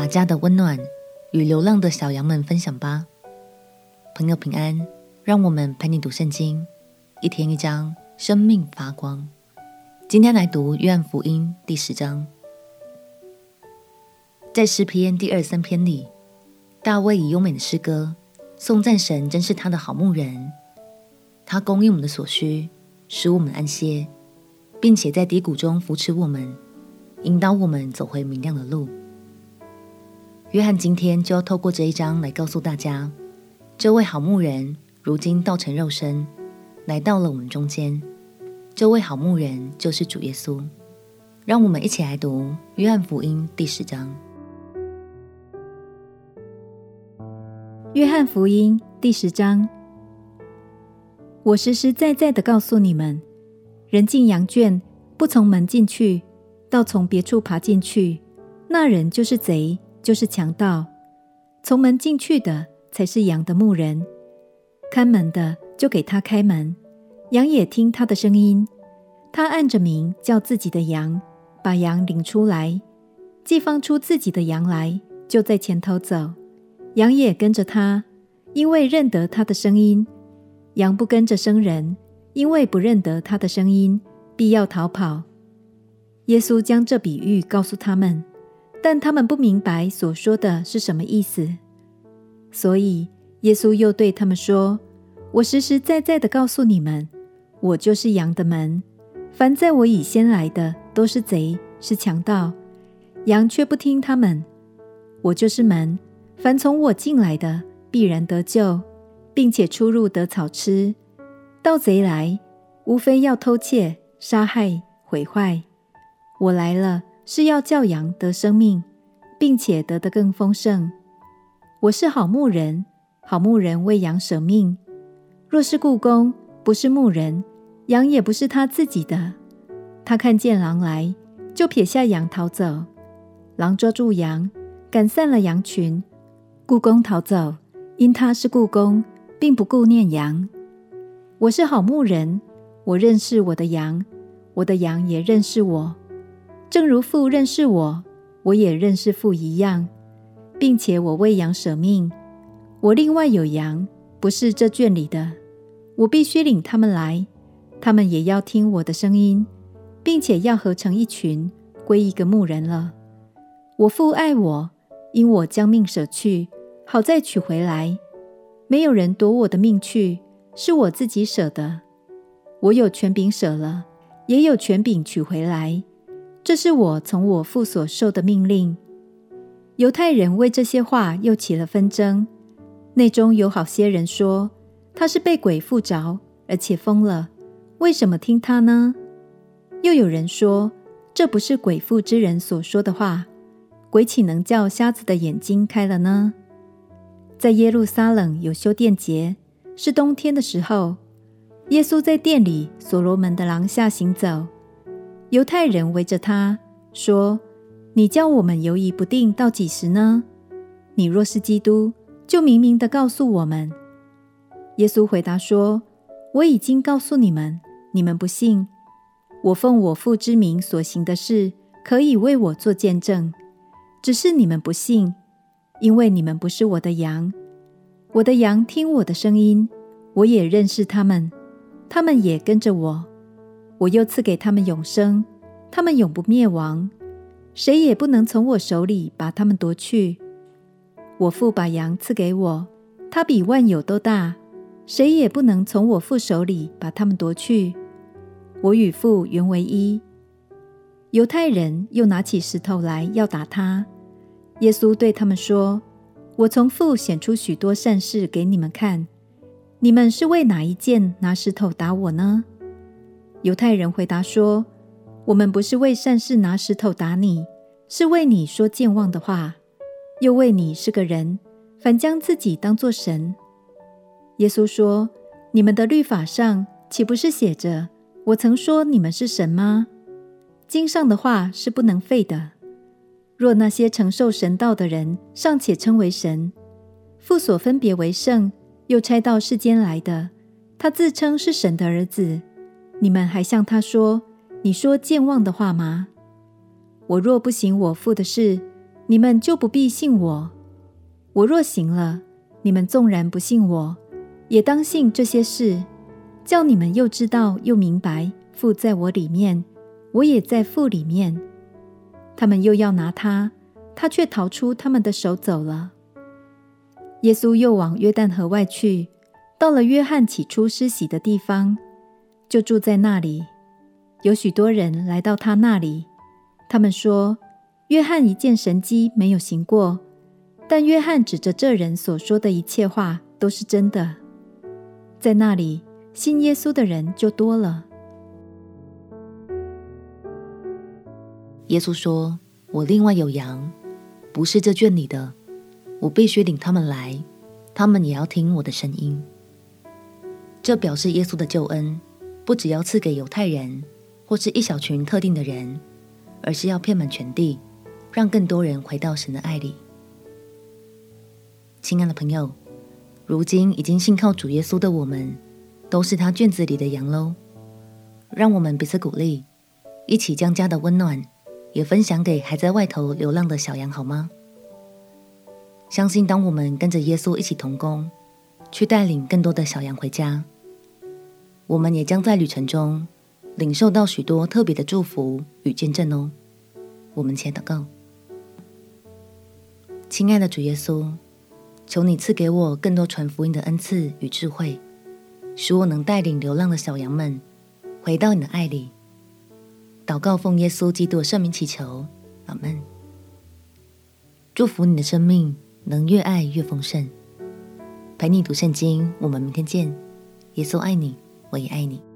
把家的温暖与流浪的小羊们分享吧。朋友平安，让我们陪你读圣经，一天一章，生命发光。今天来读约翰福音第十章，在诗篇第二三篇里，大卫以优美的诗歌颂赞神，真是他的好牧人，他供应我们的所需，使我们安歇，并且在低谷中扶持我们，引导我们走回明亮的路。约翰今天就要透过这一章来告诉大家，这位好牧人如今道成肉身，来到了我们中间。这位好牧人就是主耶稣。让我们一起来读约翰福音第十章。约翰福音第十章，我实实在在的告诉你们，人进羊圈，不从门进去，倒从别处爬进去，那人就是贼。就是强盗，从门进去的才是羊的牧人。看门的就给他开门，羊也听他的声音。他按着名叫自己的羊，把羊领出来，既放出自己的羊来，就在前头走，羊也跟着他，因为认得他的声音。羊不跟着生人，因为不认得他的声音，必要逃跑。耶稣将这比喻告诉他们。但他们不明白所说的是什么意思，所以耶稣又对他们说：“我实实在在的告诉你们，我就是羊的门。凡在我以先来的，都是贼，是强盗，羊却不听他们。我就是门，凡从我进来的，必然得救，并且出入得草吃。盗贼来，无非要偷窃、杀害、毁坏。我来了。”是要叫羊得生命，并且得的更丰盛。我是好牧人，好牧人为羊舍命。若是雇工，不是牧人，羊也不是他自己的。他看见狼来，就撇下羊逃走。狼抓住羊，赶散了羊群。雇工逃走，因他是雇工，并不顾念羊。我是好牧人，我认识我的羊，我的羊也认识我。正如父认识我，我也认识父一样，并且我为羊舍命。我另外有羊，不是这圈里的，我必须领他们来，他们也要听我的声音，并且要合成一群，归一个牧人了。我父爱我，因我将命舍去，好再取回来。没有人夺我的命去，是我自己舍的。我有权柄舍了，也有权柄取回来。这是我从我父所受的命令。犹太人为这些话又起了纷争，内中有好些人说他是被鬼附着，而且疯了，为什么听他呢？又有人说这不是鬼附之人所说的话，鬼岂能叫瞎子的眼睛开了呢？在耶路撒冷有修殿节，是冬天的时候，耶稣在殿里所罗门的廊下行走。犹太人围着他说：“你叫我们犹疑不定到几时呢？你若是基督，就明明的告诉我们。”耶稣回答说：“我已经告诉你们，你们不信。我奉我父之名所行的事，可以为我做见证，只是你们不信，因为你们不是我的羊。我的羊听我的声音，我也认识他们，他们也跟着我。”我又赐给他们永生，他们永不灭亡，谁也不能从我手里把他们夺去。我父把羊赐给我，他比万有都大，谁也不能从我父手里把他们夺去。我与父原为一。犹太人又拿起石头来要打他，耶稣对他们说：“我从父显出许多善事给你们看，你们是为哪一件拿石头打我呢？”犹太人回答说：“我们不是为善事拿石头打你，是为你说健忘的话，又为你是个人，反将自己当作神。”耶稣说：“你们的律法上岂不是写着，我曾说你们是神吗？经上的话是不能废的。若那些承受神道的人尚且称为神，父所分别为圣又差到世间来的，他自称是神的儿子。”你们还向他说：“你说健忘的话吗？我若不行我父的事，你们就不必信我。我若行了，你们纵然不信我，也当信这些事，叫你们又知道又明白，父在我里面，我也在父里面。他们又要拿他，他却逃出他们的手走了。耶稣又往约旦河外去，到了约翰起初施洗的地方，就住在那里。有许多人来到他那里，他们说：“约翰一件神迹没有行过，但约翰指着这人所说的一切话都是真的。”在那里信耶稣的人就多了。耶稣说：“我另外有羊，不是这圈里的。”我必须领他们来，他们也要听我的声音。这表示耶稣的救恩，不只要赐给犹太人或是一小群特定的人，而是要遍满全地，让更多人回到神的爱里。亲爱的朋友，如今已经信靠主耶稣的我们，都是他圈子里的羊喽。让我们彼此鼓励，一起将家的温暖也分享给还在外头流浪的小羊，好吗？相信，当我们跟着耶稣一起同工，去带领更多的小羊回家，我们也将在旅程中领受到许多特别的祝福与见证哦。我们且祷告：亲爱的主耶稣，求你赐给我更多传福音的恩赐与智慧，使我能带领流浪的小羊们回到你的爱里。祷告奉耶稣基督的圣名祈求，阿门。祝福你的生命。能越爱越丰盛，陪你读圣经。我们明天见。耶稣爱你，我也爱你。